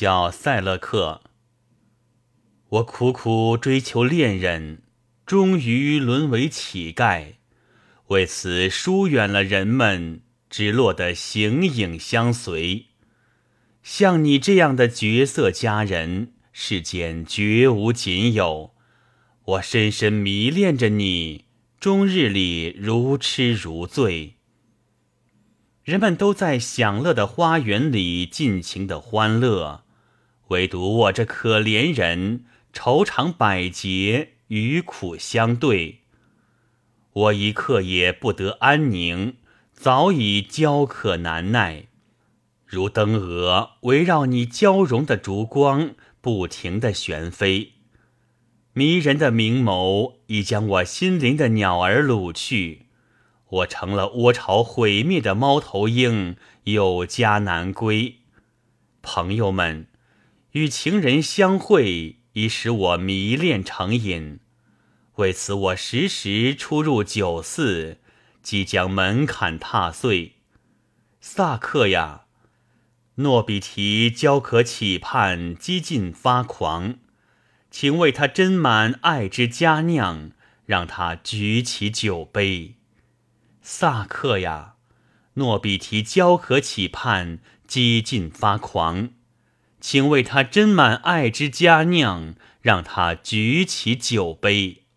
小塞勒克，我苦苦追求恋人，终于沦为乞丐，为此疏远了人们，只落得形影相随。像你这样的绝色佳人，世间绝无仅有。我深深迷恋着你，终日里如痴如醉。人们都在享乐的花园里尽情的欢乐，唯独我这可怜人愁肠百结，与苦相对。我一刻也不得安宁，早已焦渴难耐，如灯蛾围绕你娇容的烛光，不停的旋飞。迷人的明眸已将我心灵的鸟儿掳去。我成了窝巢毁灭的猫头鹰，有家难归。朋友们，与情人相会已使我迷恋成瘾，为此我时时出入酒肆，即将门槛踏碎。萨克呀，诺比提焦渴企盼，几近发狂，请为他斟满爱之佳酿，让他举起酒杯。萨克呀，诺比提焦渴企盼，几近发狂，请为他斟满爱之佳酿，让他举起酒杯。